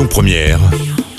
Lyon Première,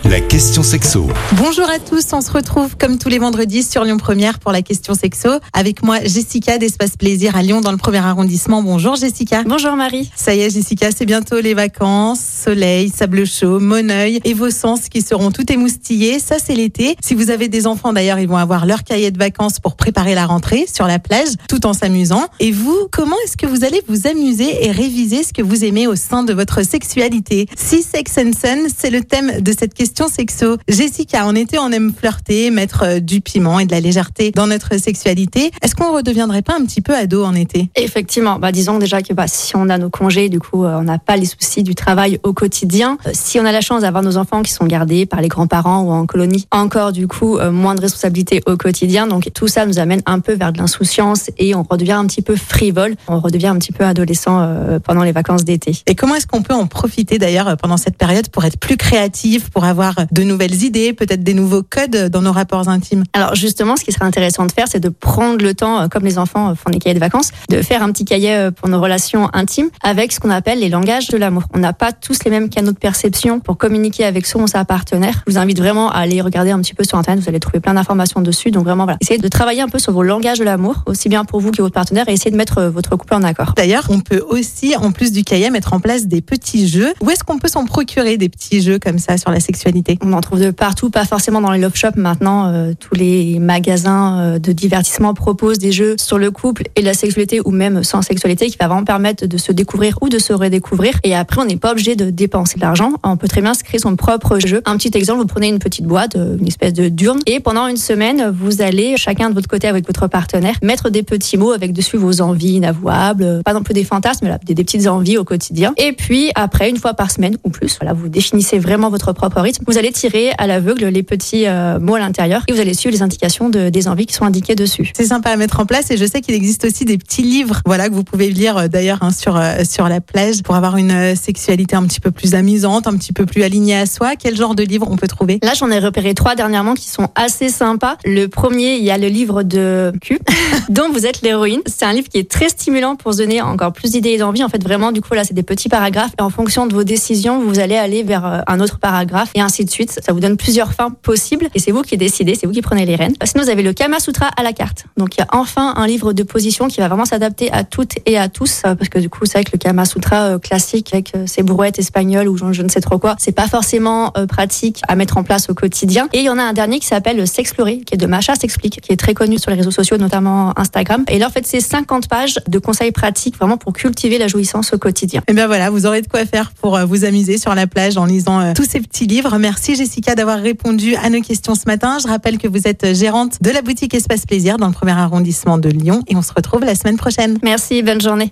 la question sexo. Bonjour à tous, on se retrouve comme tous les vendredis sur Lyon Première pour la question sexo. Avec moi, Jessica d'Espace Plaisir à Lyon dans le premier arrondissement. Bonjour Jessica. Bonjour Marie. Ça y est Jessica, c'est bientôt les vacances, soleil, sable chaud, Moneuil et vos sens qui seront tout émoustillés. Ça c'est l'été. Si vous avez des enfants d'ailleurs, ils vont avoir leur cahier de vacances pour préparer la rentrée sur la plage tout en s'amusant. Et vous, comment est-ce que vous allez vous amuser et réviser ce que vous aimez au sein de votre sexualité? Si Sex and Sun, c'est le thème de cette question sexo. Jessica, en été, on aime flirter, mettre euh, du piment et de la légèreté dans notre sexualité. Est-ce qu'on redeviendrait pas un petit peu ado en été? Effectivement, bah, disons déjà que bah, si on a nos congés, du coup, euh, on n'a pas les soucis du travail au quotidien. Euh, si on a la chance d'avoir nos enfants qui sont gardés par les grands-parents ou en colonie, encore du coup, euh, moins de responsabilités au quotidien. Donc tout ça nous amène un peu vers de l'insouciance et on redevient un petit peu frivole. On redevient un petit peu adolescent euh, pendant les vacances d'été. Et comment est-ce qu'on peut en profiter d'ailleurs pendant cette période pour être plus créatif, pour avoir de nouvelles idées, peut-être des nouveaux codes dans nos rapports intimes? Alors justement, ce qui serait intéressant de faire, c'est de prendre le temps, comme les enfants font des cahiers de vacances, de faire un petit cahier pour nos relations intimes avec ce qu'on appelle les langages de l'amour. On n'a pas tous les mêmes canaux de perception pour communiquer avec son ou sa partenaire. Je vous invite vraiment à aller regarder un petit peu sur Internet, vous allez trouver plein d'informations dessus. Donc vraiment, voilà, essayez de travailler un peu sur vos langages de l'amour, aussi bien pour vous que votre partenaire, et essayez de mettre euh, votre couple en accord. D'ailleurs, on peut aussi, en plus du cahier, mettre en place des petits jeux. Où est-ce qu'on peut s'en procurer des petits jeux comme ça sur la sexualité? On en trouve de partout, pas forcément dans les love shops maintenant. euh, tous les magasins euh, de divertissement proposent des jeux sur le couple et la sexualité ou même sans sexualité qui va vraiment permettre de se découvrir ou de se redécouvrir. Et après, on n'est pas obligé de dépenser de l'argent. On peut très bien se créer son propre jeu. Un petit exemple, vous prenez une petite boîte, euh, une espèce de d'urne, et pendant une semaine, vous allez chacun de votre côté avec votre partenaire mettre des petits mots avec dessus vos envies inavouables, euh, pas non plus des fantasmes, là, des, des petites envies au quotidien. Et puis après, une fois par semaine ou plus, voilà, vous définissez vraiment votre propre rythme. Vous allez tirer à l'aveugle les petits euh, mots à l'intérieur et vous allez suivre les indications de, des envies qui sont indiquées dessus. C'est sympa à mettre en place et je sais qu'il existe aussi des petits livres, voilà que vous pouvez lire euh, d'ailleurs hein, sur euh, sur la plage pour avoir une sexualité un petit peu plus amusante, un petit peu plus alignée à soi. Quel genre de livre on peut trouver? Là, j'en ai repéré trois dernièrement qui sont assez sympas. Le premier, il y a le livre de Q, dont vous êtes l'héroïne. C'est un livre qui est très stimulant pour se donner encore plus d'idées et d'envie. En fait, vraiment, du coup, là, c'est des petits paragraphes. Et en fonction de vos décisions, vous allez aller vers euh, un autre paragraphe et ainsi de suite. Ça vous donne plusieurs fins possibles et c'est vous qui décidez, c'est vous qui prenez les rênes. Sinon, vous avez le Kama Sutra à la carte. Donc, il y a enfin un livre de position qui va vraiment s'adapter à toutes et à tous. euh, Parce que du coup, c'est vrai que le Kama Sutra euh, classique avec euh, ses brouettes espagnoles ou je ne sais trop quoi, c'est pas forcément euh, pratique à mettre en place au quotidien. Et il y en a un dernier qui s'appelle S'explorer, qui est de Macha s'explique, qui est très connu sur les réseaux sociaux, notamment Instagram. Et là, en fait, c'est 50 pages de conseils pratiques vraiment pour cultiver la jouissance au quotidien. Eh bien voilà, vous aurez de quoi faire pour euh, vous amuser sur la plage en lisant euh, tous ces petits livres. Merci Jessica d'avoir répondu à nos questions ce matin. Je rappelle que vous êtes gérante de la boutique Espace Plaisir dans le premier arrondissement de Lyon et on se retrouve la semaine prochaine. Merci, bonne journée.